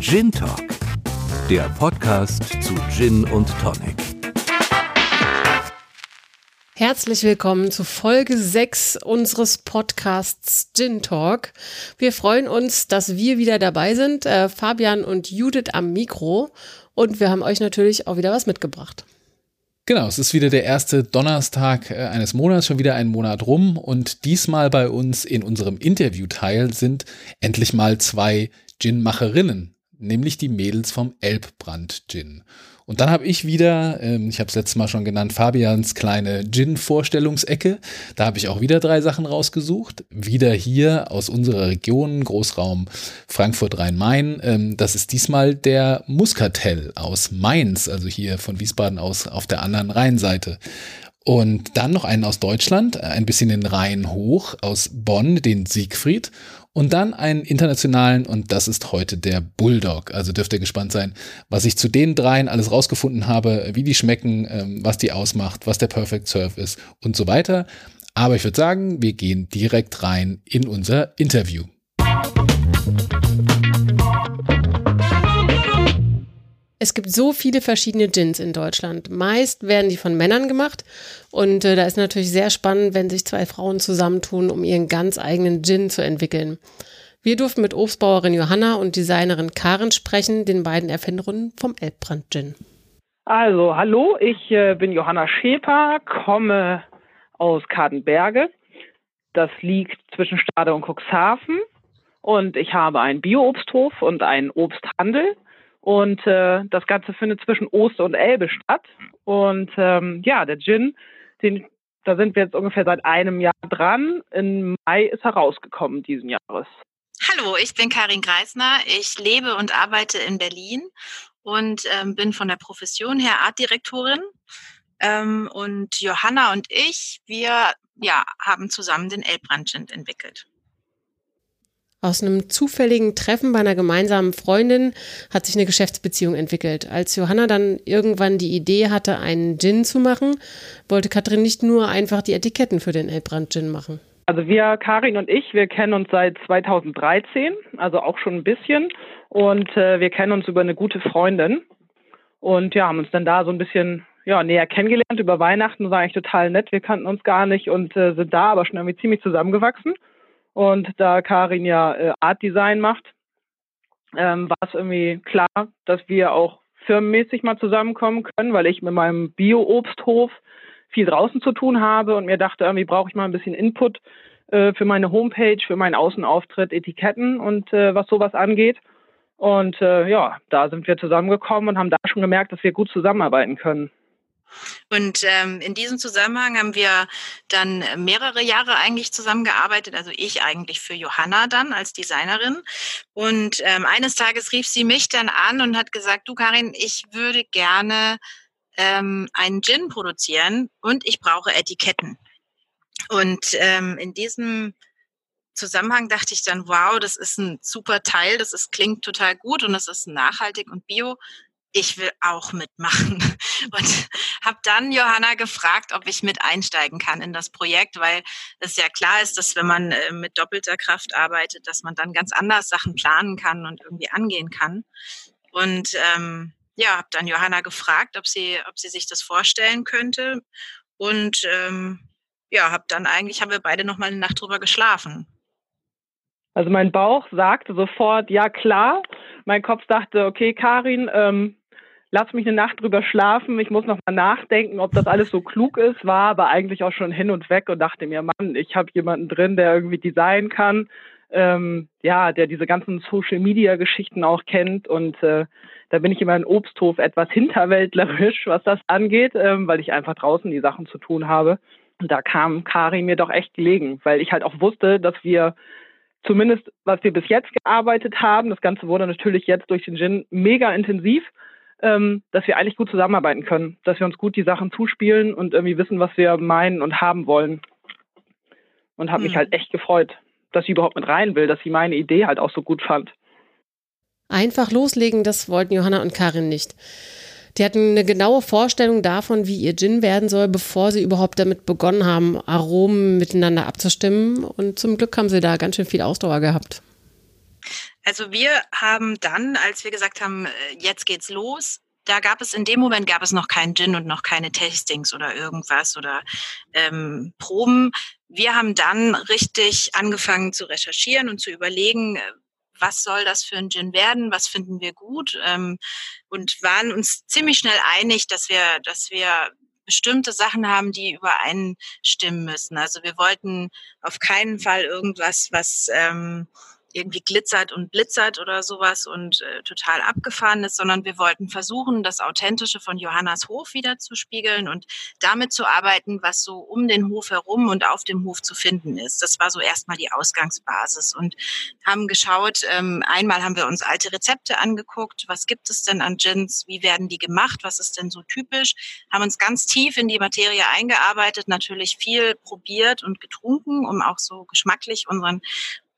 Gin Talk, der Podcast zu Gin und Tonic. Herzlich willkommen zu Folge 6 unseres Podcasts Gin Talk. Wir freuen uns, dass wir wieder dabei sind, äh, Fabian und Judith am Mikro. Und wir haben euch natürlich auch wieder was mitgebracht. Genau, es ist wieder der erste Donnerstag äh, eines Monats, schon wieder ein Monat rum. Und diesmal bei uns in unserem Interviewteil sind endlich mal zwei Gin-Macherinnen, nämlich die Mädels vom Elbbrand Gin. Und dann habe ich wieder, ähm, ich habe es letztes Mal schon genannt, Fabians kleine Gin-Vorstellungsecke. Da habe ich auch wieder drei Sachen rausgesucht. Wieder hier aus unserer Region, Großraum Frankfurt-Rhein-Main. Ähm, das ist diesmal der Muscatel aus Mainz, also hier von Wiesbaden aus auf der anderen Rheinseite. Und dann noch einen aus Deutschland, ein bisschen den Rhein hoch, aus Bonn, den Siegfried. Und dann einen internationalen und das ist heute der Bulldog. Also dürft ihr gespannt sein, was ich zu den dreien alles rausgefunden habe, wie die schmecken, ähm, was die ausmacht, was der Perfect Surf ist und so weiter. Aber ich würde sagen, wir gehen direkt rein in unser Interview. Es gibt so viele verschiedene Gins in Deutschland. Meist werden die von Männern gemacht und äh, da ist natürlich sehr spannend, wenn sich zwei Frauen zusammentun, um ihren ganz eigenen Gin zu entwickeln. Wir durften mit Obstbauerin Johanna und Designerin Karen sprechen, den beiden Erfinderinnen vom Elbbrand Gin. Also, hallo, ich äh, bin Johanna Schäper, komme aus Kadenberge. Das liegt zwischen Stade und Cuxhaven. Und ich habe einen Bio-Obsthof und einen Obsthandel. Und äh, das Ganze findet zwischen Oster und Elbe statt. Und ähm, ja, der Gin, den, da sind wir jetzt ungefähr seit einem Jahr dran. Im Mai ist er rausgekommen diesen Jahres. Hallo, ich bin Karin Greisner. Ich lebe und arbeite in Berlin und ähm, bin von der Profession her Artdirektorin. Ähm, und Johanna und ich, wir ja, haben zusammen den Elbbrand Gin entwickelt. Aus einem zufälligen Treffen bei einer gemeinsamen Freundin hat sich eine Geschäftsbeziehung entwickelt. Als Johanna dann irgendwann die Idee hatte, einen Gin zu machen, wollte Katrin nicht nur einfach die Etiketten für den Elbrand Gin machen. Also wir, Karin und ich, wir kennen uns seit 2013, also auch schon ein bisschen. Und äh, wir kennen uns über eine gute Freundin. Und ja, haben uns dann da so ein bisschen ja, näher kennengelernt über Weihnachten. War eigentlich total nett. Wir kannten uns gar nicht und äh, sind da aber schon irgendwie ziemlich zusammengewachsen. Und da Karin ja äh, Art Design macht, ähm, war es irgendwie klar, dass wir auch firmenmäßig mal zusammenkommen können, weil ich mit meinem Bio-Obsthof viel draußen zu tun habe und mir dachte, irgendwie brauche ich mal ein bisschen Input äh, für meine Homepage, für meinen Außenauftritt, Etiketten und äh, was sowas angeht. Und äh, ja, da sind wir zusammengekommen und haben da schon gemerkt, dass wir gut zusammenarbeiten können. Und ähm, in diesem Zusammenhang haben wir dann mehrere Jahre eigentlich zusammengearbeitet, also ich eigentlich für Johanna dann als Designerin. Und ähm, eines Tages rief sie mich dann an und hat gesagt, du Karin, ich würde gerne ähm, einen Gin produzieren und ich brauche Etiketten. Und ähm, in diesem Zusammenhang dachte ich dann, wow, das ist ein super Teil, das ist, klingt total gut und es ist nachhaltig und bio ich will auch mitmachen. Und habe dann Johanna gefragt, ob ich mit einsteigen kann in das Projekt, weil es ja klar ist, dass wenn man äh, mit doppelter Kraft arbeitet, dass man dann ganz anders Sachen planen kann und irgendwie angehen kann. Und ähm, ja, habe dann Johanna gefragt, ob sie, ob sie sich das vorstellen könnte. Und ähm, ja, habe dann eigentlich, haben wir beide noch mal eine Nacht drüber geschlafen. Also mein Bauch sagte sofort, ja klar. Mein Kopf dachte, okay, Karin, ähm, lass mich eine Nacht drüber schlafen, ich muss noch mal nachdenken, ob das alles so klug ist, war aber eigentlich auch schon hin und weg und dachte mir, Mann, ich habe jemanden drin, der irgendwie designen kann, ähm, ja, der diese ganzen Social-Media-Geschichten auch kennt. Und äh, da bin ich immer in Obsthof etwas hinterwäldlerisch, was das angeht, ähm, weil ich einfach draußen die Sachen zu tun habe. Und da kam Kari mir doch echt gelegen, weil ich halt auch wusste, dass wir zumindest, was wir bis jetzt gearbeitet haben, das Ganze wurde natürlich jetzt durch den Gin mega intensiv, ähm, dass wir eigentlich gut zusammenarbeiten können, dass wir uns gut die Sachen zuspielen und irgendwie wissen, was wir meinen und haben wollen. Und habe mhm. mich halt echt gefreut, dass sie überhaupt mit rein will, dass sie meine Idee halt auch so gut fand. Einfach loslegen, das wollten Johanna und Karin nicht. Die hatten eine genaue Vorstellung davon, wie ihr Gin werden soll, bevor sie überhaupt damit begonnen haben, Aromen miteinander abzustimmen. Und zum Glück haben sie da ganz schön viel Ausdauer gehabt. Also wir haben dann, als wir gesagt haben, äh, jetzt geht's los, da gab es in dem Moment gab es noch keinen Gin und noch keine Tastings oder irgendwas oder ähm, Proben. Wir haben dann richtig angefangen zu recherchieren und zu überlegen, äh, was soll das für ein Gin werden, was finden wir gut ähm, und waren uns ziemlich schnell einig, dass wir, dass wir bestimmte Sachen haben, die übereinstimmen müssen. Also wir wollten auf keinen Fall irgendwas, was ähm, irgendwie glitzert und blitzert oder sowas und äh, total abgefahren ist, sondern wir wollten versuchen, das Authentische von Johannas Hof wieder zu spiegeln und damit zu arbeiten, was so um den Hof herum und auf dem Hof zu finden ist. Das war so erstmal die Ausgangsbasis und haben geschaut, ähm, einmal haben wir uns alte Rezepte angeguckt, was gibt es denn an Gins, wie werden die gemacht, was ist denn so typisch, haben uns ganz tief in die Materie eingearbeitet, natürlich viel probiert und getrunken, um auch so geschmacklich unseren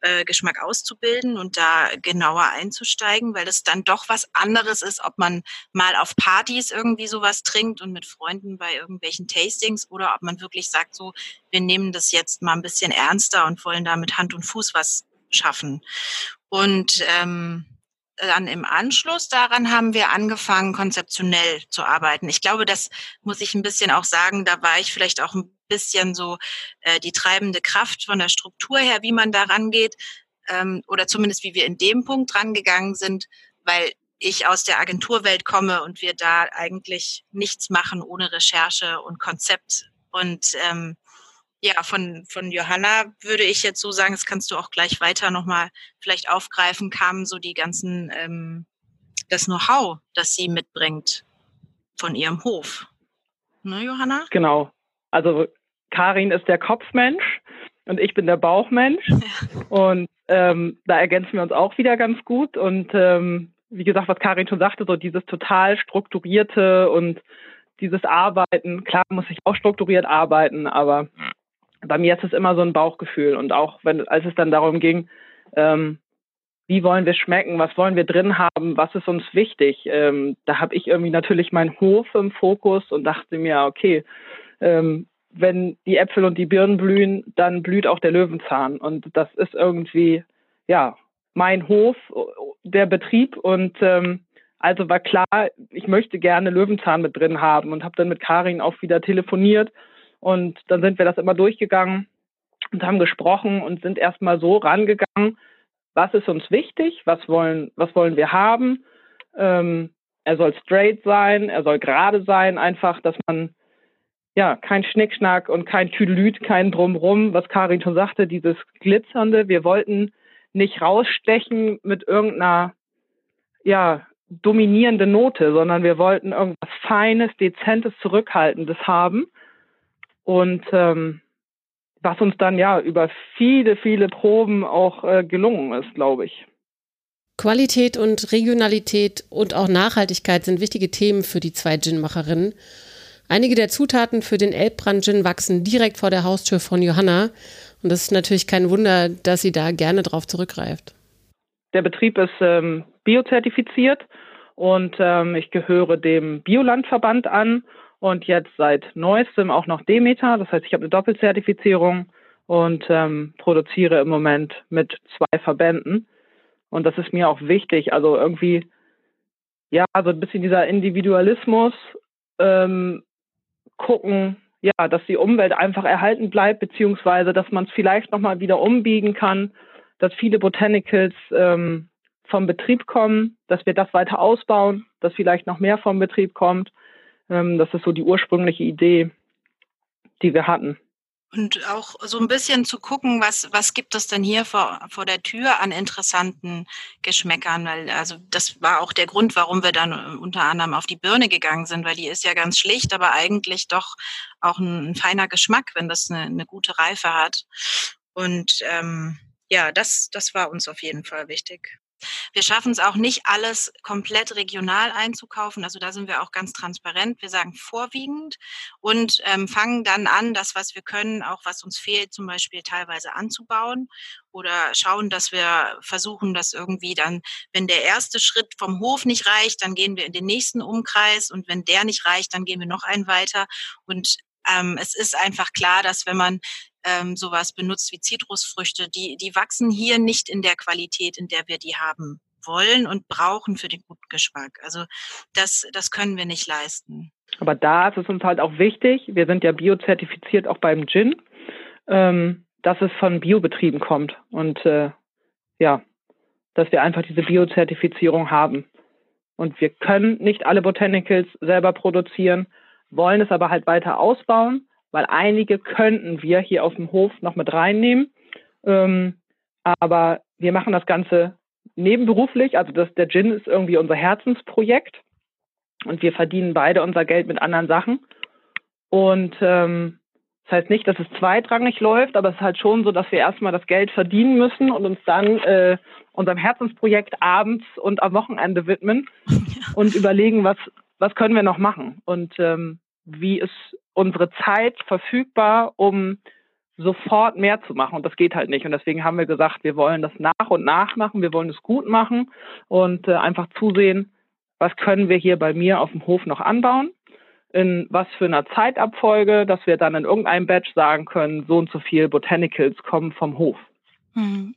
äh, Geschmack auszubilden und da genauer einzusteigen, weil es dann doch was anderes ist, ob man mal auf Partys irgendwie sowas trinkt und mit Freunden bei irgendwelchen Tastings oder ob man wirklich sagt, so, wir nehmen das jetzt mal ein bisschen ernster und wollen da mit Hand und Fuß was schaffen. Und ähm, dann im Anschluss daran haben wir angefangen, konzeptionell zu arbeiten. Ich glaube, das muss ich ein bisschen auch sagen, da war ich vielleicht auch ein bisschen so äh, die treibende Kraft von der Struktur her, wie man da rangeht, ähm, oder zumindest wie wir in dem Punkt rangegangen sind, weil ich aus der Agenturwelt komme und wir da eigentlich nichts machen ohne Recherche und Konzept. Und ähm, ja, von, von Johanna würde ich jetzt so sagen, das kannst du auch gleich weiter nochmal vielleicht aufgreifen, kamen so die ganzen, ähm, das Know-how, das sie mitbringt von ihrem Hof. Ne, Johanna? Genau. Also Karin ist der Kopfmensch und ich bin der Bauchmensch. Ja. Und ähm, da ergänzen wir uns auch wieder ganz gut. Und ähm, wie gesagt, was Karin schon sagte, so dieses total strukturierte und dieses Arbeiten, klar muss ich auch strukturiert arbeiten, aber bei mir ist es immer so ein Bauchgefühl. Und auch wenn, als es dann darum ging, ähm, wie wollen wir schmecken, was wollen wir drin haben, was ist uns wichtig, ähm, da habe ich irgendwie natürlich meinen Hof im Fokus und dachte mir, okay, ähm, wenn die Äpfel und die Birnen blühen, dann blüht auch der Löwenzahn. Und das ist irgendwie, ja, mein Hof, der Betrieb. Und ähm, also war klar, ich möchte gerne Löwenzahn mit drin haben und habe dann mit Karin auch wieder telefoniert und dann sind wir das immer durchgegangen und haben gesprochen und sind erstmal so rangegangen, was ist uns wichtig, was wollen, was wollen wir haben. Ähm, er soll straight sein, er soll gerade sein, einfach, dass man ja kein Schnickschnack und kein Tüdelüt, kein Drumrum, was Karin schon sagte, dieses Glitzernde. Wir wollten nicht rausstechen mit irgendeiner ja dominierende Note, sondern wir wollten irgendwas Feines, Dezentes, Zurückhaltendes haben. Und ähm, was uns dann ja über viele, viele Proben auch äh, gelungen ist, glaube ich. Qualität und Regionalität und auch Nachhaltigkeit sind wichtige Themen für die zwei Gin-Macherinnen. Einige der Zutaten für den Elbbrand-Gin wachsen direkt vor der Haustür von Johanna. Und das ist natürlich kein Wunder, dass sie da gerne drauf zurückgreift. Der Betrieb ist ähm, biozertifiziert und ähm, ich gehöre dem Biolandverband an und jetzt seit neuestem auch noch Demeter. Das heißt, ich habe eine Doppelzertifizierung und ähm, produziere im Moment mit zwei Verbänden. Und das ist mir auch wichtig. Also irgendwie, ja, so ein bisschen dieser Individualismus, ähm, gucken, ja, dass die Umwelt einfach erhalten bleibt, beziehungsweise dass man es vielleicht nochmal wieder umbiegen kann, dass viele Botanicals ähm, vom Betrieb kommen, dass wir das weiter ausbauen, dass vielleicht noch mehr vom Betrieb kommt ähm, das ist so die ursprüngliche Idee, die wir hatten. Und auch so ein bisschen zu gucken, was, was gibt es denn hier vor, vor der Tür an interessanten Geschmäckern? Weil, also das war auch der Grund, warum wir dann äh, unter anderem auf die Birne gegangen sind, weil die ist ja ganz schlicht, aber eigentlich doch auch ein, ein feiner Geschmack, wenn das eine, eine gute Reife hat. Und ähm, ja, das, das war uns auf jeden Fall wichtig. Wir schaffen es auch nicht, alles komplett regional einzukaufen. Also da sind wir auch ganz transparent. Wir sagen vorwiegend und ähm, fangen dann an, das, was wir können, auch was uns fehlt, zum Beispiel teilweise anzubauen oder schauen, dass wir versuchen, dass irgendwie dann, wenn der erste Schritt vom Hof nicht reicht, dann gehen wir in den nächsten Umkreis und wenn der nicht reicht, dann gehen wir noch einen weiter und ähm, es ist einfach klar, dass wenn man ähm, sowas benutzt wie Zitrusfrüchte, die, die wachsen hier nicht in der Qualität, in der wir die haben wollen und brauchen für den guten Geschmack. Also das, das können wir nicht leisten. Aber da ist es uns halt auch wichtig, wir sind ja biozertifiziert auch beim Gin, ähm, dass es von Biobetrieben kommt und äh, ja, dass wir einfach diese Biozertifizierung haben. Und wir können nicht alle Botanicals selber produzieren, wollen es aber halt weiter ausbauen, weil einige könnten wir hier auf dem Hof noch mit reinnehmen. Ähm, aber wir machen das Ganze nebenberuflich. Also das, der Gin ist irgendwie unser Herzensprojekt und wir verdienen beide unser Geld mit anderen Sachen. Und ähm, das heißt nicht, dass es zweitrangig läuft, aber es ist halt schon so, dass wir erstmal das Geld verdienen müssen und uns dann äh, unserem Herzensprojekt abends und am Wochenende widmen und überlegen, was, was können wir noch machen und ähm, wie ist unsere Zeit verfügbar, um sofort mehr zu machen. Und das geht halt nicht. Und deswegen haben wir gesagt, wir wollen das nach und nach machen, wir wollen es gut machen und äh, einfach zusehen, was können wir hier bei mir auf dem Hof noch anbauen, in was für einer Zeitabfolge, dass wir dann in irgendeinem Batch sagen können, so und so viel Botanicals kommen vom Hof. Hm.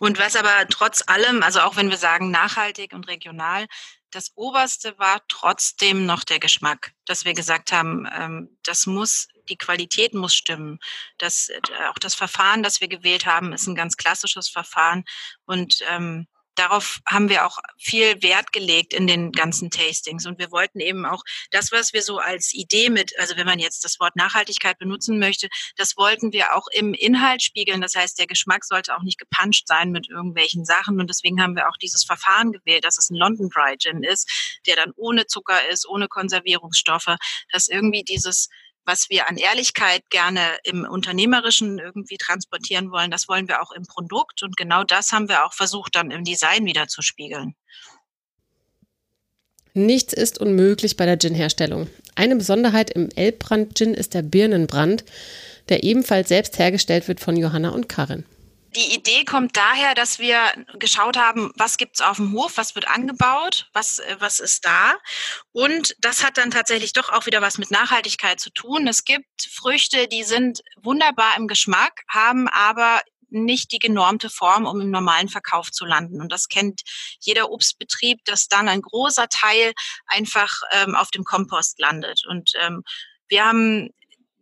Und was aber trotz allem, also auch wenn wir sagen nachhaltig und regional, das Oberste war trotzdem noch der Geschmack, dass wir gesagt haben, ähm, das muss, die Qualität muss stimmen. Das, äh, auch das Verfahren, das wir gewählt haben, ist ein ganz klassisches Verfahren und ähm, darauf haben wir auch viel Wert gelegt in den ganzen Tastings. Und wir wollten eben auch das, was wir so als Idee mit, also wenn man jetzt das Wort Nachhaltigkeit benutzen möchte, das wollten wir auch im Inhalt spiegeln. Das heißt, der Geschmack sollte auch nicht gepuncht sein mit irgendwelchen Sachen. Und deswegen haben wir auch dieses Verfahren gewählt, dass es ein London Dry Gin ist, der dann ohne Zucker ist, ohne Konservierungsstoffe, dass irgendwie dieses was wir an Ehrlichkeit gerne im Unternehmerischen irgendwie transportieren wollen, das wollen wir auch im Produkt. Und genau das haben wir auch versucht, dann im Design wieder zu spiegeln. Nichts ist unmöglich bei der Gin-Herstellung. Eine Besonderheit im Elbbrand-Gin ist der Birnenbrand, der ebenfalls selbst hergestellt wird von Johanna und Karin. Die Idee kommt daher, dass wir geschaut haben, was gibt's auf dem Hof, was wird angebaut, was, äh, was ist da. Und das hat dann tatsächlich doch auch wieder was mit Nachhaltigkeit zu tun. Es gibt Früchte, die sind wunderbar im Geschmack, haben aber nicht die genormte Form, um im normalen Verkauf zu landen. Und das kennt jeder Obstbetrieb, dass dann ein großer Teil einfach ähm, auf dem Kompost landet. Und ähm, wir haben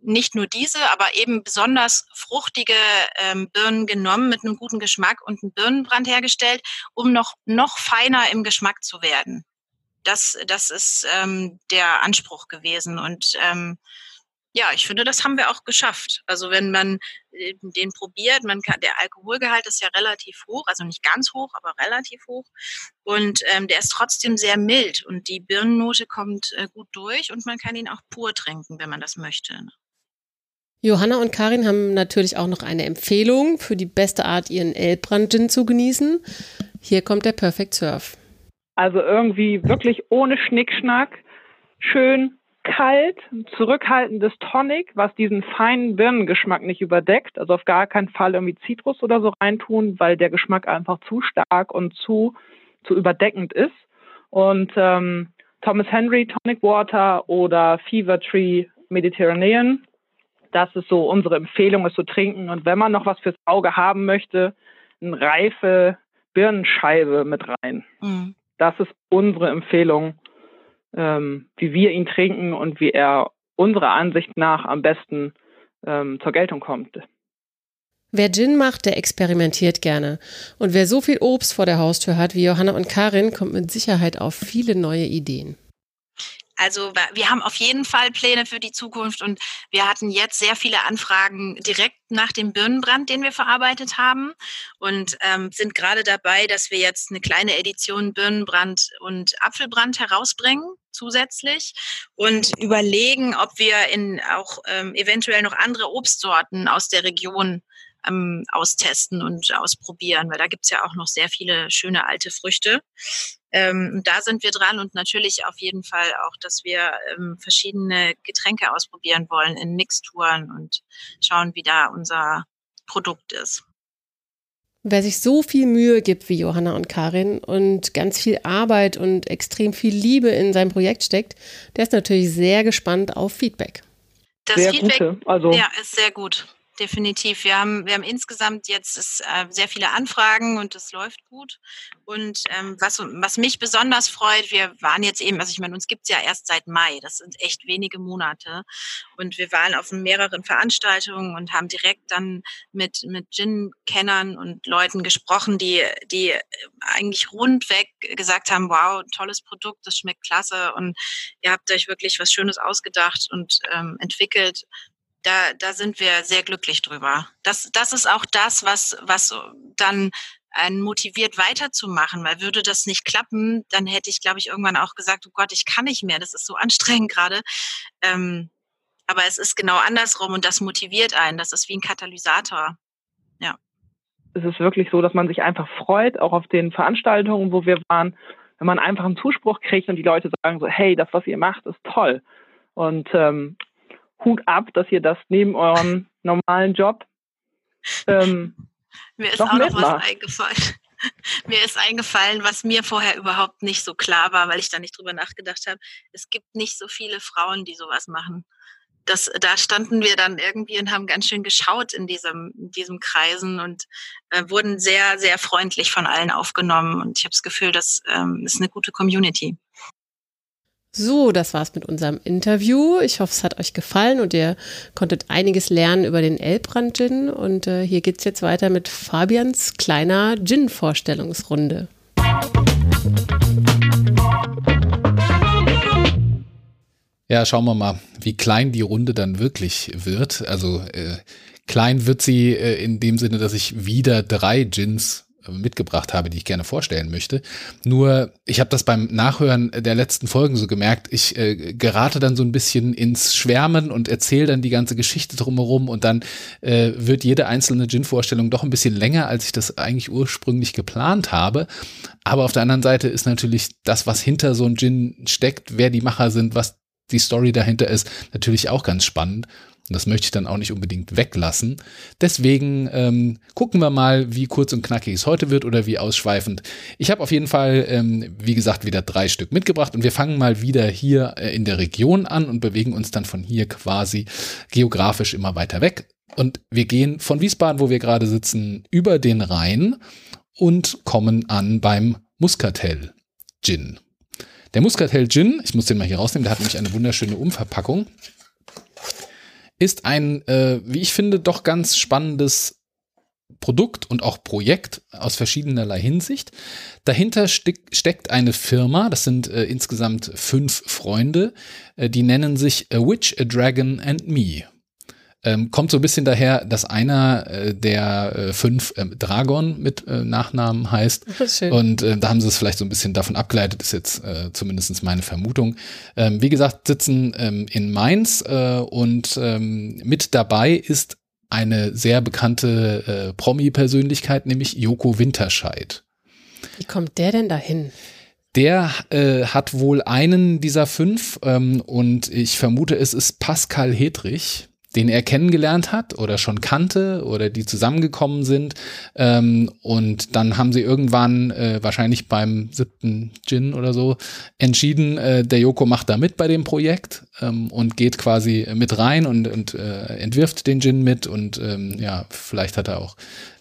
nicht nur diese, aber eben besonders fruchtige ähm, Birnen genommen mit einem guten Geschmack und einen Birnenbrand hergestellt, um noch, noch feiner im Geschmack zu werden. Das, das ist ähm, der Anspruch gewesen. Und ähm, ja, ich finde, das haben wir auch geschafft. Also wenn man äh, den probiert, man kann, der Alkoholgehalt ist ja relativ hoch, also nicht ganz hoch, aber relativ hoch. Und ähm, der ist trotzdem sehr mild und die Birnennote kommt äh, gut durch und man kann ihn auch pur trinken, wenn man das möchte. Johanna und Karin haben natürlich auch noch eine Empfehlung für die beste Art, ihren Elbbrand-Gin zu genießen. Hier kommt der Perfect Surf. Also irgendwie wirklich ohne Schnickschnack, schön kalt, zurückhaltendes Tonic, was diesen feinen Birnengeschmack nicht überdeckt. Also auf gar keinen Fall irgendwie Zitrus oder so reintun, weil der Geschmack einfach zu stark und zu, zu überdeckend ist. Und ähm, Thomas Henry Tonic Water oder Fever Tree Mediterranean das ist so unsere Empfehlung, es zu trinken. Und wenn man noch was fürs Auge haben möchte, eine reife Birnenscheibe mit rein. Mhm. Das ist unsere Empfehlung, ähm, wie wir ihn trinken und wie er unserer Ansicht nach am besten ähm, zur Geltung kommt. Wer Gin macht, der experimentiert gerne. Und wer so viel Obst vor der Haustür hat wie Johanna und Karin, kommt mit Sicherheit auf viele neue Ideen. Also wir haben auf jeden Fall Pläne für die Zukunft und wir hatten jetzt sehr viele Anfragen direkt nach dem Birnenbrand, den wir verarbeitet haben und ähm, sind gerade dabei, dass wir jetzt eine kleine Edition Birnenbrand und Apfelbrand herausbringen zusätzlich und überlegen, ob wir in auch ähm, eventuell noch andere Obstsorten aus der Region ähm, austesten und ausprobieren, weil da gibt's ja auch noch sehr viele schöne alte Früchte. Ähm, da sind wir dran und natürlich auf jeden Fall auch, dass wir ähm, verschiedene Getränke ausprobieren wollen in Mixturen und schauen, wie da unser Produkt ist. Wer sich so viel Mühe gibt wie Johanna und Karin und ganz viel Arbeit und extrem viel Liebe in sein Projekt steckt, der ist natürlich sehr gespannt auf Feedback. Das sehr Feedback gute, also ja, ist sehr gut. Definitiv. Wir haben, wir haben insgesamt jetzt ist, äh, sehr viele Anfragen und es läuft gut. Und ähm, was, was mich besonders freut, wir waren jetzt eben, also ich meine, uns gibt's ja erst seit Mai, das sind echt wenige Monate. Und wir waren auf mehreren Veranstaltungen und haben direkt dann mit, mit Gin-Kennern und Leuten gesprochen, die, die eigentlich rundweg gesagt haben, wow, tolles Produkt, das schmeckt klasse und ihr habt euch wirklich was Schönes ausgedacht und ähm, entwickelt da, da sind wir sehr glücklich drüber. Das, das ist auch das, was, was dann einen motiviert weiterzumachen, weil würde das nicht klappen, dann hätte ich, glaube ich, irgendwann auch gesagt, oh Gott, ich kann nicht mehr, das ist so anstrengend gerade. Ähm, aber es ist genau andersrum und das motiviert einen. Das ist wie ein Katalysator. Ja. Es ist wirklich so, dass man sich einfach freut, auch auf den Veranstaltungen, wo wir waren, wenn man einfach einen Zuspruch kriegt und die Leute sagen so, hey, das, was ihr macht, ist toll. Und ähm, Hut ab, dass ihr das neben eurem normalen Job ähm, Mir ist auch noch was eingefallen. Mir ist eingefallen, was mir vorher überhaupt nicht so klar war, weil ich da nicht drüber nachgedacht habe. Es gibt nicht so viele Frauen, die sowas machen. Das, da standen wir dann irgendwie und haben ganz schön geschaut in diesem, in diesem Kreisen und äh, wurden sehr, sehr freundlich von allen aufgenommen. Und ich habe das Gefühl, das ähm, ist eine gute Community. So, das war's mit unserem Interview. Ich hoffe, es hat euch gefallen und ihr konntet einiges lernen über den Elbrand Gin. Und äh, hier geht's jetzt weiter mit Fabians kleiner Gin-Vorstellungsrunde. Ja, schauen wir mal, wie klein die Runde dann wirklich wird. Also äh, klein wird sie äh, in dem Sinne, dass ich wieder drei Gins mitgebracht habe, die ich gerne vorstellen möchte. Nur, ich habe das beim Nachhören der letzten Folgen so gemerkt, ich äh, gerate dann so ein bisschen ins Schwärmen und erzähle dann die ganze Geschichte drumherum und dann äh, wird jede einzelne Gin-Vorstellung doch ein bisschen länger, als ich das eigentlich ursprünglich geplant habe. Aber auf der anderen Seite ist natürlich das, was hinter so einem Gin steckt, wer die Macher sind, was die Story dahinter ist, natürlich auch ganz spannend. Und das möchte ich dann auch nicht unbedingt weglassen. Deswegen ähm, gucken wir mal, wie kurz und knackig es heute wird oder wie ausschweifend. Ich habe auf jeden Fall, ähm, wie gesagt, wieder drei Stück mitgebracht und wir fangen mal wieder hier äh, in der Region an und bewegen uns dann von hier quasi geografisch immer weiter weg. Und wir gehen von Wiesbaden, wo wir gerade sitzen, über den Rhein und kommen an beim Muscatel Gin. Der Muscatel Gin, ich muss den mal hier rausnehmen, der hat nämlich eine wunderschöne Umverpackung ist ein, äh, wie ich finde, doch ganz spannendes Produkt und auch Projekt aus verschiedenerlei Hinsicht. Dahinter steck, steckt eine Firma, das sind äh, insgesamt fünf Freunde, äh, die nennen sich A Witch, A Dragon and Me. Ähm, kommt so ein bisschen daher, dass einer äh, der äh, fünf äh, Dragon mit äh, Nachnamen heißt. Schön. Und äh, da haben sie es vielleicht so ein bisschen davon abgeleitet, ist jetzt äh, zumindest meine Vermutung. Ähm, wie gesagt, sitzen ähm, in Mainz äh, und ähm, mit dabei ist eine sehr bekannte äh, Promi-Persönlichkeit, nämlich Joko Winterscheid. Wie kommt der denn dahin? Der äh, hat wohl einen dieser fünf ähm, und ich vermute, es ist Pascal Hedrich den er kennengelernt hat oder schon kannte oder die zusammengekommen sind. Ähm, und dann haben sie irgendwann, äh, wahrscheinlich beim siebten Gin oder so, entschieden, äh, der Joko macht da mit bei dem Projekt ähm, und geht quasi mit rein und, und äh, entwirft den Gin mit und ähm, ja, vielleicht hat er auch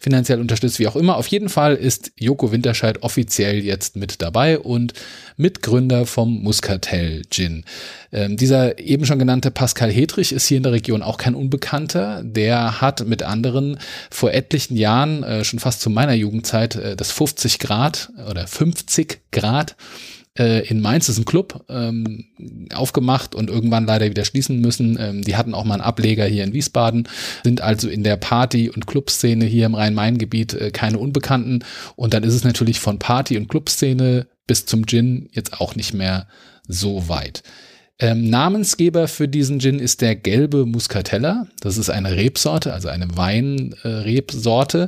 finanziell unterstützt, wie auch immer. Auf jeden Fall ist Joko Winterscheid offiziell jetzt mit dabei und Mitgründer vom Muscatel Gin. Ähm, dieser eben schon genannte Pascal Hedrich ist hier in der Region auch kein Unbekannter. Der hat mit anderen vor etlichen Jahren, äh, schon fast zu meiner Jugendzeit, äh, das 50 Grad oder 50 Grad äh, in Mainz ist ein Club ähm, aufgemacht und irgendwann leider wieder schließen müssen. Ähm, die hatten auch mal einen Ableger hier in Wiesbaden, sind also in der Party- und Clubszene hier im Rhein-Main-Gebiet äh, keine Unbekannten. Und dann ist es natürlich von Party- und Clubszene bis zum Gin jetzt auch nicht mehr so weit. Ähm, Namensgeber für diesen Gin ist der gelbe Muscatella. Das ist eine Rebsorte, also eine Weinrebsorte.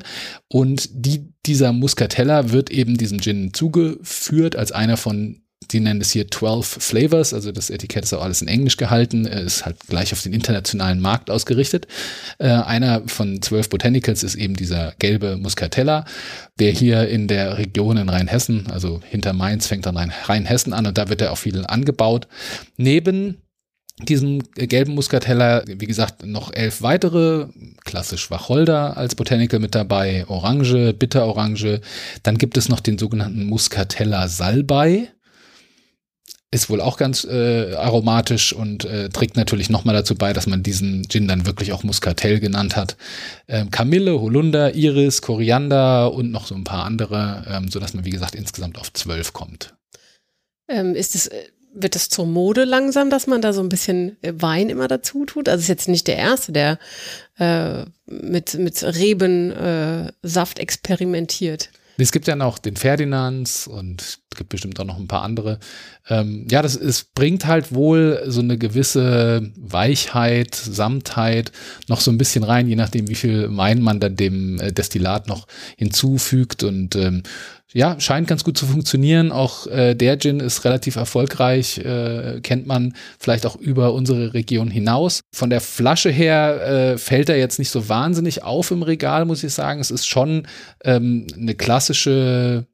Und die, dieser Muscatella wird eben diesem Gin zugeführt als einer von die nennen es hier 12 Flavors, also das Etikett ist auch alles in Englisch gehalten, ist halt gleich auf den internationalen Markt ausgerichtet. Äh, einer von 12 Botanicals ist eben dieser gelbe Muscatella, der hier in der Region in Rheinhessen, also hinter Mainz fängt dann Rheinhessen an und da wird er auch viel angebaut. Neben diesem gelben Muskateller, wie gesagt, noch elf weitere, klassisch Wacholder als Botanical mit dabei, Orange, Bitterorange. Dann gibt es noch den sogenannten Muscatella Salbei. Ist wohl auch ganz äh, aromatisch und äh, trägt natürlich nochmal dazu bei, dass man diesen Gin dann wirklich auch Muscatel genannt hat. Ähm, Kamille, Holunder, Iris, Koriander und noch so ein paar andere, ähm, sodass man, wie gesagt, insgesamt auf zwölf kommt. Ähm, ist es äh, wird es zur Mode langsam, dass man da so ein bisschen äh, Wein immer dazu tut? Also ist jetzt nicht der Erste, der äh, mit, mit Rebensaft äh, experimentiert. Es gibt ja noch den Ferdinands und gibt bestimmt auch noch ein paar andere. Ähm, ja, das es bringt halt wohl so eine gewisse Weichheit, Samtheit noch so ein bisschen rein, je nachdem, wie viel Wein man dann dem äh, Destillat noch hinzufügt und ähm, ja, scheint ganz gut zu funktionieren. Auch äh, der Gin ist relativ erfolgreich, äh, kennt man vielleicht auch über unsere Region hinaus. Von der Flasche her äh, fällt er jetzt nicht so wahnsinnig auf im Regal, muss ich sagen. Es ist schon ähm, eine klassische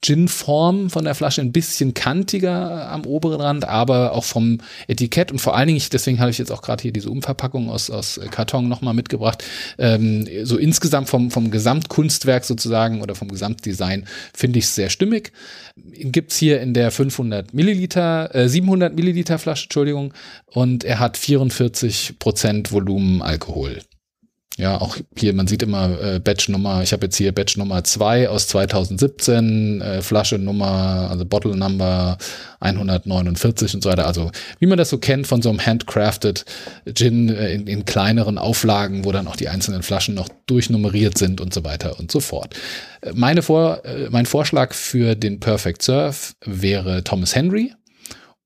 Gin-Form von der Flasche ein bisschen kantiger am oberen Rand, aber auch vom Etikett und vor allen Dingen, deswegen habe ich jetzt auch gerade hier diese Umverpackung aus, aus Karton nochmal mitgebracht, ähm, so insgesamt vom, vom Gesamtkunstwerk sozusagen oder vom Gesamtdesign finde ich es sehr stimmig. Gibt's hier in der 500 Milliliter, äh, 700 Milliliter Flasche, Entschuldigung, und er hat 44 Prozent Volumen Alkohol. Ja, auch hier, man sieht immer äh, Batch Nummer, ich habe jetzt hier Batch Nummer 2 aus 2017, äh, Flasche Nummer, also Bottle Number 149 und so weiter. Also wie man das so kennt von so einem handcrafted Gin äh, in, in kleineren Auflagen, wo dann auch die einzelnen Flaschen noch durchnummeriert sind und so weiter und so fort. Äh, meine Vor, äh, mein Vorschlag für den Perfect Surf wäre Thomas Henry.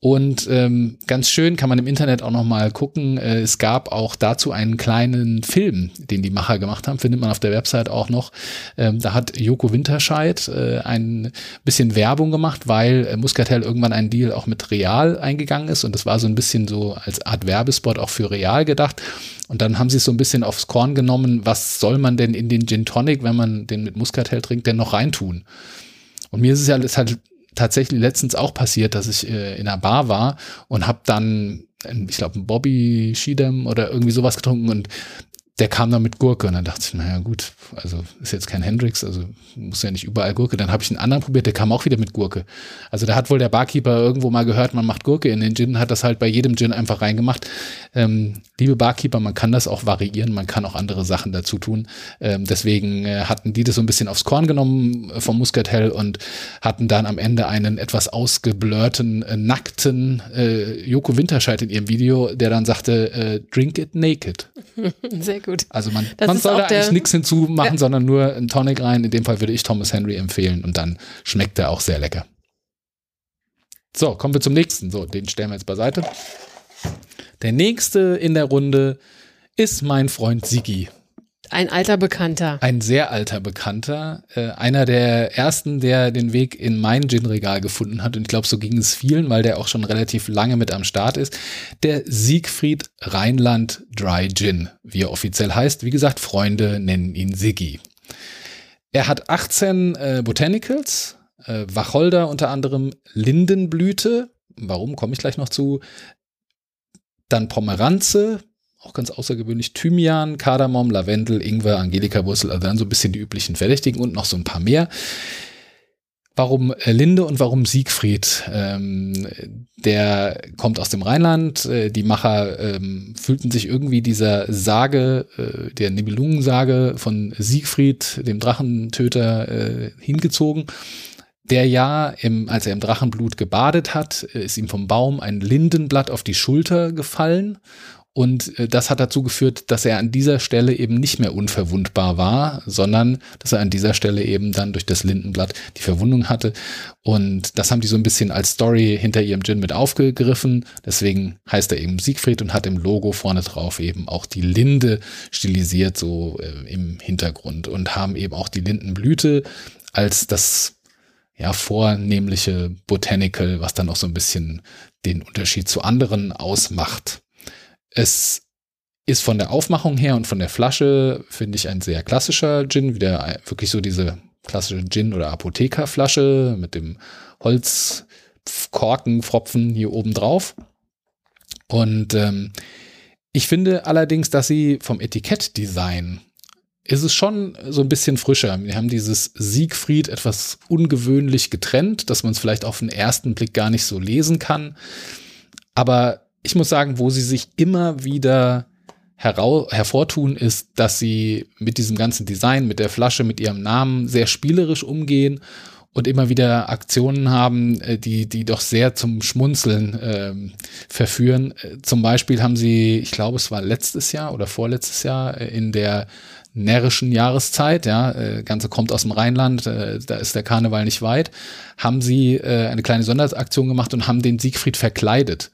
Und ähm, ganz schön kann man im Internet auch noch mal gucken. Äh, es gab auch dazu einen kleinen Film, den die Macher gemacht haben, findet man auf der Website auch noch. Ähm, da hat Joko Winterscheid äh, ein bisschen Werbung gemacht, weil äh, Muscatel irgendwann einen Deal auch mit Real eingegangen ist und das war so ein bisschen so als Art Werbespot auch für Real gedacht. Und dann haben sie es so ein bisschen aufs Korn genommen, was soll man denn in den Gin Tonic, wenn man den mit Muscatel trinkt, denn noch reintun? Und mir ist es ja ist halt tatsächlich letztens auch passiert, dass ich äh, in einer Bar war und habe dann, ich glaube, ein Bobby Schiedem oder irgendwie sowas getrunken und der kam dann mit Gurke und dann dachte ich, naja gut, also ist jetzt kein Hendrix, also muss ja nicht überall Gurke. Dann habe ich einen anderen probiert, der kam auch wieder mit Gurke. Also da hat wohl der Barkeeper irgendwo mal gehört, man macht Gurke in den Gin, hat das halt bei jedem Gin einfach reingemacht. Ähm, liebe Barkeeper, man kann das auch variieren, man kann auch andere Sachen dazu tun. Ähm, deswegen äh, hatten die das so ein bisschen aufs Korn genommen äh, vom Muscatel und hatten dann am Ende einen etwas ausgeblurrten, äh, nackten äh, Joko Winterscheid in ihrem Video, der dann sagte, äh, drink it naked. Sehr gut. Also man, man soll da eigentlich nichts hinzumachen, ja. sondern nur einen Tonic rein. In dem Fall würde ich Thomas Henry empfehlen und dann schmeckt er auch sehr lecker. So, kommen wir zum nächsten. So, den stellen wir jetzt beiseite. Der nächste in der Runde ist mein Freund Sigi. Ein alter Bekannter. Ein sehr alter Bekannter. Äh, einer der ersten, der den Weg in mein Gin-Regal gefunden hat. Und ich glaube, so ging es vielen, weil der auch schon relativ lange mit am Start ist. Der Siegfried Rheinland Dry Gin, wie er offiziell heißt. Wie gesagt, Freunde nennen ihn Siggi. Er hat 18 äh, Botanicals, äh, Wacholder unter anderem, Lindenblüte. Warum komme ich gleich noch zu? Dann Pomeranze, auch ganz außergewöhnlich Thymian, Kardamom, Lavendel, Ingwer, Angelika-Wurzel, also dann so ein bisschen die üblichen Verdächtigen und noch so ein paar mehr. Warum äh, Linde und warum Siegfried? Ähm, der kommt aus dem Rheinland. Äh, die Macher ähm, fühlten sich irgendwie dieser Sage, äh, der Nibelungensage von Siegfried, dem Drachentöter, äh, hingezogen. Der ja, im, als er im Drachenblut gebadet hat, äh, ist ihm vom Baum ein Lindenblatt auf die Schulter gefallen und äh, das hat dazu geführt, dass er an dieser Stelle eben nicht mehr unverwundbar war, sondern dass er an dieser Stelle eben dann durch das Lindenblatt die Verwundung hatte. Und das haben die so ein bisschen als Story hinter ihrem Gin mit aufgegriffen. Deswegen heißt er eben Siegfried und hat im Logo vorne drauf eben auch die Linde stilisiert, so äh, im Hintergrund. Und haben eben auch die Lindenblüte als das ja, vornehmliche Botanical, was dann auch so ein bisschen den Unterschied zu anderen ausmacht. Es ist von der Aufmachung her und von der Flasche, finde ich, ein sehr klassischer Gin, wieder wirklich so diese klassische Gin- oder Apothekerflasche mit dem Holzkorkenpfropfen hier oben drauf. Und ähm, ich finde allerdings, dass sie vom Etikettdesign ist es schon so ein bisschen frischer. Wir haben dieses Siegfried etwas ungewöhnlich getrennt, dass man es vielleicht auf den ersten Blick gar nicht so lesen kann. Aber ich muss sagen, wo sie sich immer wieder hervortun, ist, dass sie mit diesem ganzen Design, mit der Flasche, mit ihrem Namen sehr spielerisch umgehen und immer wieder Aktionen haben, äh, die, die doch sehr zum Schmunzeln ähm, verführen. Äh, zum Beispiel haben sie, ich glaube, es war letztes Jahr oder vorletztes Jahr äh, in der närrischen Jahreszeit, ja, äh, Ganze kommt aus dem Rheinland, da ist der Karneval nicht weit, haben sie eine kleine Sonderaktion gemacht und haben den Siegfried verkleidet.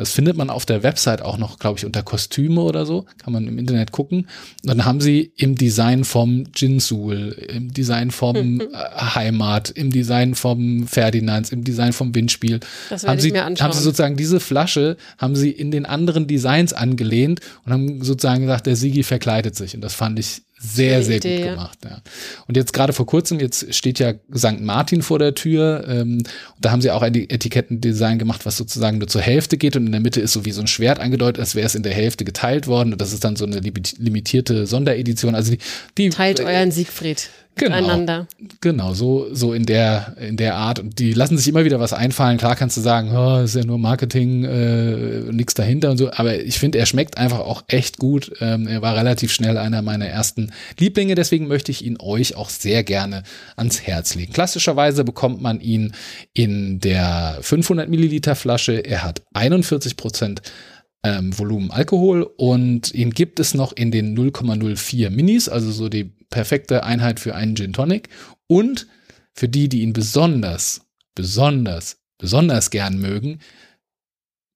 Das findet man auf der Website auch noch, glaube ich, unter Kostüme oder so. Kann man im Internet gucken. Und dann haben sie im Design vom Jinsul, im Design vom äh, Heimat, im Design vom Ferdinands, im Design vom Windspiel. Das haben werde sie, ich mir anschauen. haben sie sozusagen diese Flasche, haben sie in den anderen Designs angelehnt und haben sozusagen gesagt, der Sigi verkleidet sich. Und das fand ich sehr, sehr Idee, gut gemacht. Ja. Und jetzt gerade vor kurzem, jetzt steht ja St. Martin vor der Tür. Ähm, und da haben sie auch ein Etikettendesign gemacht, was sozusagen nur zur Hälfte geht und in der Mitte ist so wie so ein Schwert angedeutet, als wäre es in der Hälfte geteilt worden. Und das ist dann so eine limit- limitierte Sonderedition. Also die, die Teilt euren Siegfried Genau. miteinander. Genau, so, so in der, in der Art. Und die lassen sich immer wieder was einfallen. Klar kannst du sagen, oh, ist ja nur Marketing, äh, nichts dahinter und so. Aber ich finde, er schmeckt einfach auch echt gut. Ähm, er war relativ schnell einer meiner ersten Lieblinge. Deswegen möchte ich ihn euch auch sehr gerne ans Herz legen. Klassischerweise bekommt man ihn in der 500 Milliliter Flasche. Er hat 41 Prozent ähm, Volumen Alkohol und ihn gibt es noch in den 0,04 Minis, also so die perfekte Einheit für einen Gin Tonic. Und für die, die ihn besonders, besonders, besonders gern mögen,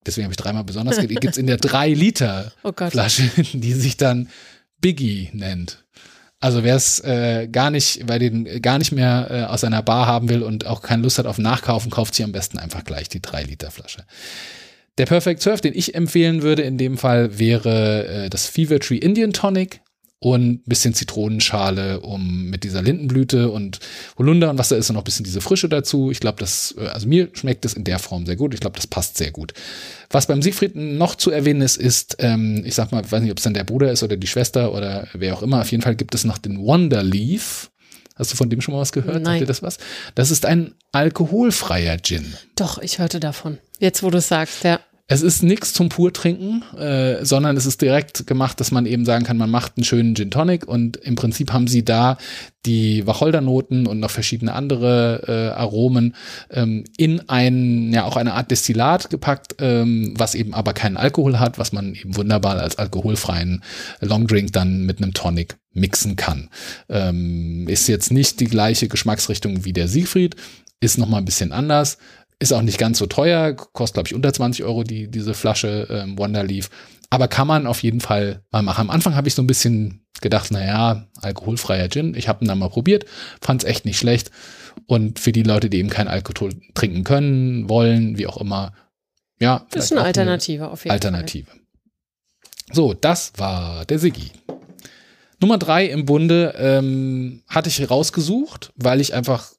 deswegen habe ich dreimal besonders, gibt es in der 3 Liter Oh Gott. Flasche, die sich dann Biggie nennt. Also wer es äh, gar nicht, weil den gar nicht mehr äh, aus seiner Bar haben will und auch keine Lust hat auf Nachkaufen, kauft sich am besten einfach gleich die 3 Liter Flasche. Der Perfect Surf, den ich empfehlen würde in dem Fall, wäre äh, das Fever Tree Indian Tonic und ein bisschen Zitronenschale, um mit dieser Lindenblüte und Holunder und was da ist und noch ein bisschen diese Frische dazu. Ich glaube, das, äh, also mir schmeckt es in der Form sehr gut. Ich glaube, das passt sehr gut. Was beim Siegfried noch zu erwähnen ist, ist, ähm, ich sag mal, weiß nicht, ob es dann der Bruder ist oder die Schwester oder wer auch immer. Auf jeden Fall gibt es noch den Wonder Leaf. Hast du von dem schon mal was gehört? Nein. Sagt dir das was? Das ist ein alkoholfreier Gin. Doch, ich hörte davon. Jetzt, wo du es sagst, ja. Es ist nichts zum Purtrinken, äh, sondern es ist direkt gemacht, dass man eben sagen kann, man macht einen schönen Gin Tonic und im Prinzip haben sie da die Wacholdernoten und noch verschiedene andere äh, Aromen ähm, in ein, ja auch eine Art Destillat gepackt, ähm, was eben aber keinen Alkohol hat, was man eben wunderbar als alkoholfreien Longdrink dann mit einem Tonic mixen kann. Ähm, ist jetzt nicht die gleiche Geschmacksrichtung wie der Siegfried, ist noch mal ein bisschen anders. Ist auch nicht ganz so teuer, kostet, glaube ich, unter 20 Euro die, diese Flasche ähm, Wonderleaf. Aber kann man auf jeden Fall mal machen. Am Anfang habe ich so ein bisschen gedacht, naja, alkoholfreier Gin. Ich habe ihn dann mal probiert, fand es echt nicht schlecht. Und für die Leute, die eben keinen Alkohol trinken können, wollen, wie auch immer, ja. Ist eine Alternative auf jeden Alternative. So, das war der Siggi. Nummer drei im Bunde ähm, hatte ich rausgesucht, weil ich einfach,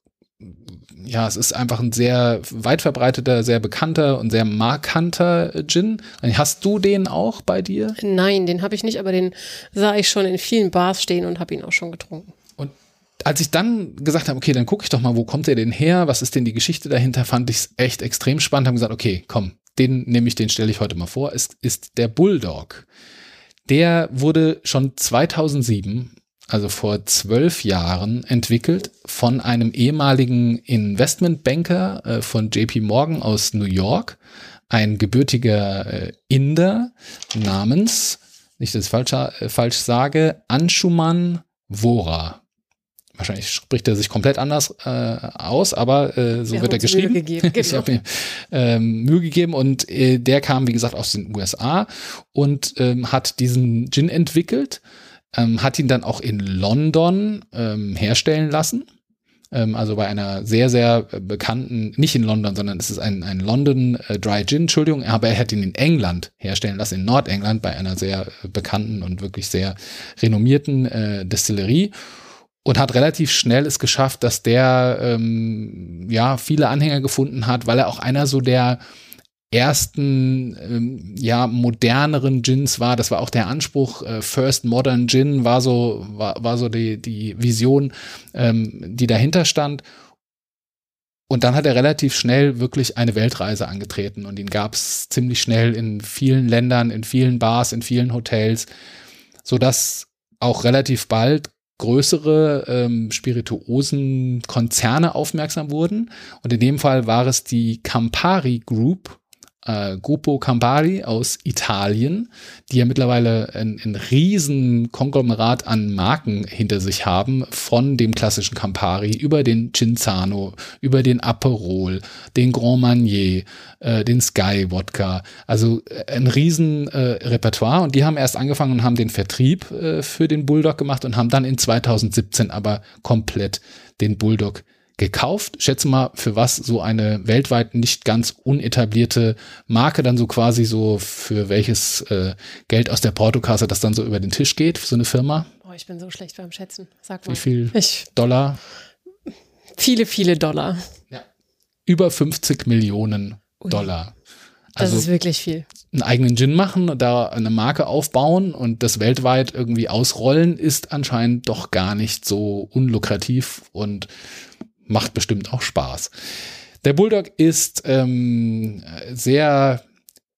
ja, es ist einfach ein sehr weit verbreiteter, sehr bekannter und sehr markanter Gin. Hast du den auch bei dir? Nein, den habe ich nicht, aber den sah ich schon in vielen Bars stehen und habe ihn auch schon getrunken. Und als ich dann gesagt habe, okay, dann gucke ich doch mal, wo kommt der denn her? Was ist denn die Geschichte dahinter? Fand ich es echt extrem spannend. Haben gesagt, okay, komm, den nehme ich, den stelle ich heute mal vor. Es ist der Bulldog. Der wurde schon 2007, also vor zwölf Jahren, entwickelt von einem ehemaligen Investmentbanker äh, von JP Morgan aus New York, ein gebürtiger äh, Inder namens, nicht, dass ich falsch, äh, falsch sage, Anshuman Vora. Wahrscheinlich spricht er sich komplett anders äh, aus, aber äh, so Wir wird er geschrieben. Mühe gegeben, ich genau. habe mir ähm, Mühe gegeben und äh, der kam, wie gesagt, aus den USA und ähm, hat diesen Gin entwickelt, ähm, hat ihn dann auch in London ähm, herstellen lassen. Ähm, also bei einer sehr, sehr äh, bekannten, nicht in London, sondern es ist ein, ein London äh, Dry Gin, Entschuldigung, aber er hat ihn in England herstellen lassen, in Nordengland, bei einer sehr äh, bekannten und wirklich sehr renommierten äh, Destillerie und hat relativ schnell es geschafft, dass der ähm, ja viele Anhänger gefunden hat, weil er auch einer so der ersten ähm, ja moderneren Gins war. Das war auch der Anspruch. Äh, First Modern Gin war so war, war so die die Vision, ähm, die dahinter stand. Und dann hat er relativ schnell wirklich eine Weltreise angetreten und ihn gab es ziemlich schnell in vielen Ländern, in vielen Bars, in vielen Hotels, so dass auch relativ bald größere ähm, Spirituosen-Konzerne aufmerksam wurden. Und in dem Fall war es die Campari Group, äh, Gruppo Campari aus Italien, die ja mittlerweile ein, ein riesen Konglomerat an Marken hinter sich haben, von dem klassischen Campari über den Cinzano, über den Aperol, den Grand Marnier, äh, den Sky Wodka. Also äh, ein riesen äh, Repertoire und die haben erst angefangen und haben den Vertrieb äh, für den Bulldog gemacht und haben dann in 2017 aber komplett den Bulldog gekauft. Schätze mal, für was so eine weltweit nicht ganz unetablierte Marke dann so quasi so für welches äh, Geld aus der Portokasse das dann so über den Tisch geht für so eine Firma. Boah, ich bin so schlecht beim Schätzen. Sag mal. Wie viel Ich, Dollar? viele, viele Dollar. Über 50 Millionen Ui. Dollar. Das Also ist wirklich viel. einen eigenen Gin machen, da eine Marke aufbauen und das weltweit irgendwie ausrollen, ist anscheinend doch gar nicht so unlukrativ und macht bestimmt auch Spaß. Der Bulldog ist ähm, sehr,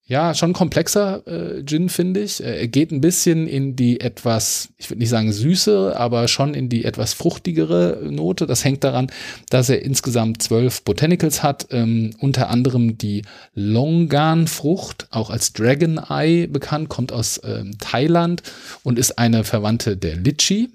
ja, schon komplexer äh, Gin, finde ich. Äh, Er geht ein bisschen in die etwas, ich würde nicht sagen süße, aber schon in die etwas fruchtigere Note. Das hängt daran, dass er insgesamt zwölf Botanicals hat, ähm, unter anderem die Longan-Frucht, auch als Dragon Eye bekannt, kommt aus ähm, Thailand und ist eine Verwandte der Litchi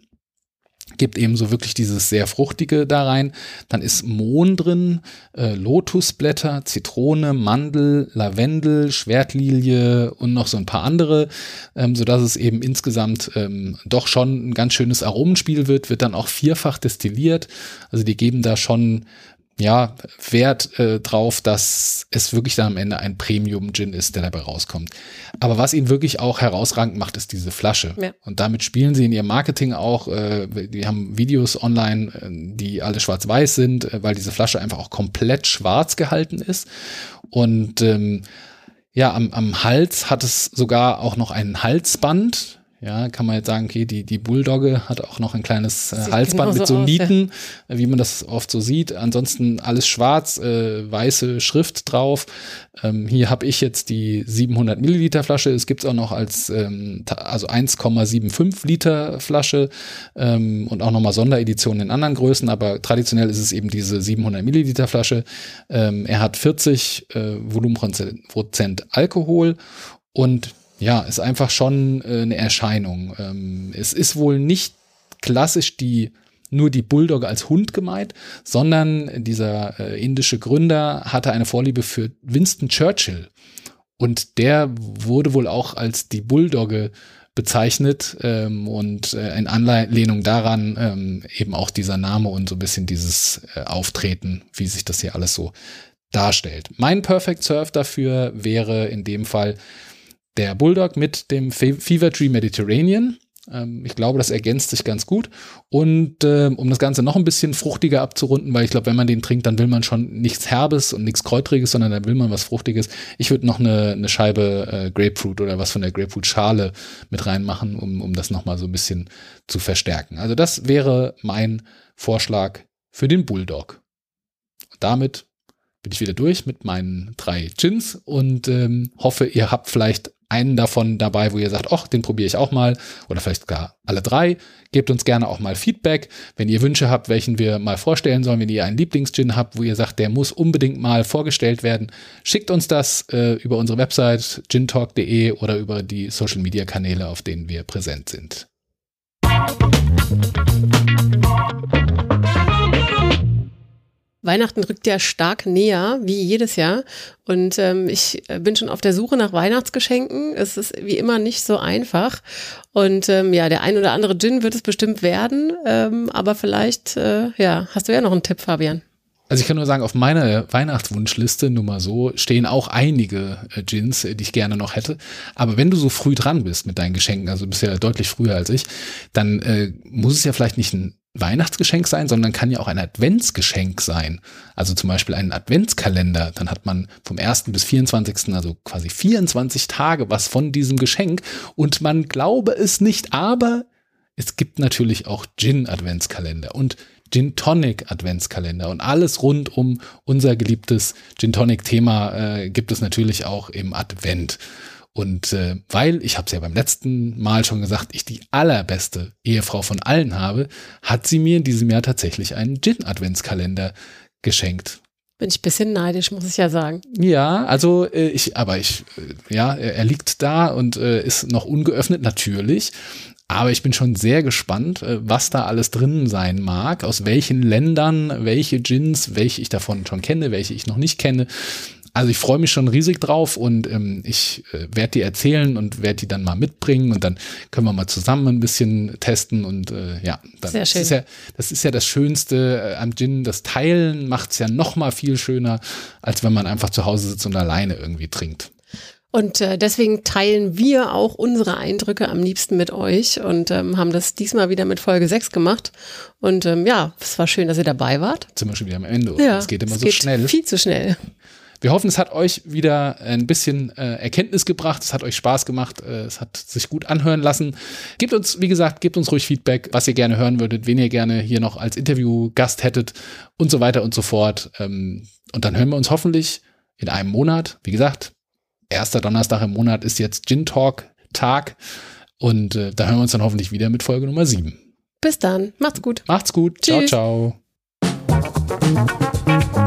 gibt eben so wirklich dieses sehr fruchtige da rein. Dann ist Mohn drin, äh, Lotusblätter, Zitrone, Mandel, Lavendel, Schwertlilie und noch so ein paar andere, ähm, so dass es eben insgesamt ähm, doch schon ein ganz schönes Aromenspiel wird. Wird dann auch vierfach destilliert. Also die geben da schon ja, Wert äh, drauf, dass es wirklich dann am Ende ein Premium-Gin ist, der dabei rauskommt. Aber was ihn wirklich auch herausragend macht, ist diese Flasche. Ja. Und damit spielen sie in ihrem Marketing auch, äh, die haben Videos online, äh, die alle schwarz-weiß sind, äh, weil diese Flasche einfach auch komplett schwarz gehalten ist. Und ähm, ja, am, am Hals hat es sogar auch noch ein Halsband. Ja, kann man jetzt sagen, okay, die, die Bulldogge hat auch noch ein kleines äh, Halsband mit so aus, ja. Nieten, äh, wie man das oft so sieht. Ansonsten alles schwarz, äh, weiße Schrift drauf. Ähm, hier habe ich jetzt die 700 Milliliter Flasche. Es gibt es auch noch als ähm, also 1,75 Liter Flasche ähm, und auch nochmal Sondereditionen in anderen Größen. Aber traditionell ist es eben diese 700 Milliliter Flasche. Ähm, er hat 40 äh, Volumenprozent Prozent Alkohol und ja, ist einfach schon äh, eine Erscheinung. Ähm, es ist wohl nicht klassisch die nur die Bulldogge als Hund gemeint, sondern dieser äh, indische Gründer hatte eine Vorliebe für Winston Churchill. Und der wurde wohl auch als die Bulldogge bezeichnet ähm, und äh, in Anlehnung daran ähm, eben auch dieser Name und so ein bisschen dieses äh, Auftreten, wie sich das hier alles so darstellt. Mein Perfect Surf dafür wäre in dem Fall der Bulldog mit dem Fe Fever Tree Mediterranean. Ähm, ich glaube, das ergänzt sich ganz gut. Und ähm, um das Ganze noch ein bisschen fruchtiger abzurunden, weil ich glaube, wenn man den trinkt, dann will man schon nichts Herbes und nichts Kräutriges, sondern dann will man was Fruchtiges. Ich würde noch eine, eine Scheibe äh, Grapefruit oder was von der Grapefruit-Schale mit reinmachen, um, um das nochmal so ein bisschen zu verstärken. Also das wäre mein Vorschlag für den Bulldog. Und damit bin ich wieder durch mit meinen drei Gins und ähm, hoffe, ihr habt vielleicht einen davon dabei, wo ihr sagt, ach, den probiere ich auch mal oder vielleicht sogar alle drei. Gebt uns gerne auch mal Feedback, wenn ihr Wünsche habt, welchen wir mal vorstellen sollen, wenn ihr einen Lieblingsgin habt, wo ihr sagt, der muss unbedingt mal vorgestellt werden. Schickt uns das äh, über unsere Website gintalk.de oder über die Social Media Kanäle, auf denen wir präsent sind. Weihnachten rückt ja stark näher, wie jedes Jahr. Und ähm, ich äh, bin schon auf der Suche nach Weihnachtsgeschenken. Es ist wie immer nicht so einfach. Und ähm, ja, der ein oder andere Gin wird es bestimmt werden. Ähm, aber vielleicht, äh, ja, hast du ja noch einen Tipp, Fabian. Also ich kann nur sagen, auf meiner Weihnachtswunschliste, nur mal so, stehen auch einige äh, Gins, äh, die ich gerne noch hätte. Aber wenn du so früh dran bist mit deinen Geschenken, also du bist ja deutlich früher als ich, dann äh, muss es ja vielleicht nicht ein Weihnachtsgeschenk sein, sondern kann ja auch ein Adventsgeschenk sein. Also zum Beispiel einen Adventskalender. Dann hat man vom 1. bis 24., also quasi 24 Tage was von diesem Geschenk. Und man glaube es nicht, aber es gibt natürlich auch Gin-Adventskalender und Gin Tonic Adventskalender und alles rund um unser geliebtes Gin Tonic Thema äh, gibt es natürlich auch im Advent. Und äh, weil, ich habe es ja beim letzten Mal schon gesagt, ich die allerbeste Ehefrau von allen habe, hat sie mir in diesem Jahr tatsächlich einen Gin-Adventskalender geschenkt. Bin ich ein bisschen neidisch, muss ich ja sagen. Ja, also äh, ich, aber ich, äh, ja, er liegt da und äh, ist noch ungeöffnet, natürlich. Aber ich bin schon sehr gespannt, äh, was da alles drin sein mag, aus welchen Ländern, welche Gins, welche ich davon schon kenne, welche ich noch nicht kenne. Also ich freue mich schon riesig drauf und ähm, ich äh, werde die erzählen und werde die dann mal mitbringen und dann können wir mal zusammen ein bisschen testen und äh, ja, dann, Sehr schön. Das ist ja, das ist ja das Schönste äh, am Gin. Das Teilen macht es ja noch mal viel schöner, als wenn man einfach zu Hause sitzt und alleine irgendwie trinkt. Und äh, deswegen teilen wir auch unsere Eindrücke am liebsten mit euch und ähm, haben das diesmal wieder mit Folge 6 gemacht. Und ähm, ja, es war schön, dass ihr dabei wart. Jetzt sind wir schon wieder am Ende. Ja, es geht immer es so geht schnell. Viel zu schnell. Wir hoffen, es hat euch wieder ein bisschen äh, Erkenntnis gebracht. Es hat euch Spaß gemacht. Äh, es hat sich gut anhören lassen. Gebt uns, wie gesagt, gebt uns ruhig Feedback, was ihr gerne hören würdet, wen ihr gerne hier noch als Interviewgast hättet und so weiter und so fort. Ähm, und dann hören wir uns hoffentlich in einem Monat. Wie gesagt, erster Donnerstag im Monat ist jetzt Gin Talk Tag. Und äh, da hören wir uns dann hoffentlich wieder mit Folge Nummer 7. Bis dann. Macht's gut. Macht's gut. Tschüss. Ciao, ciao.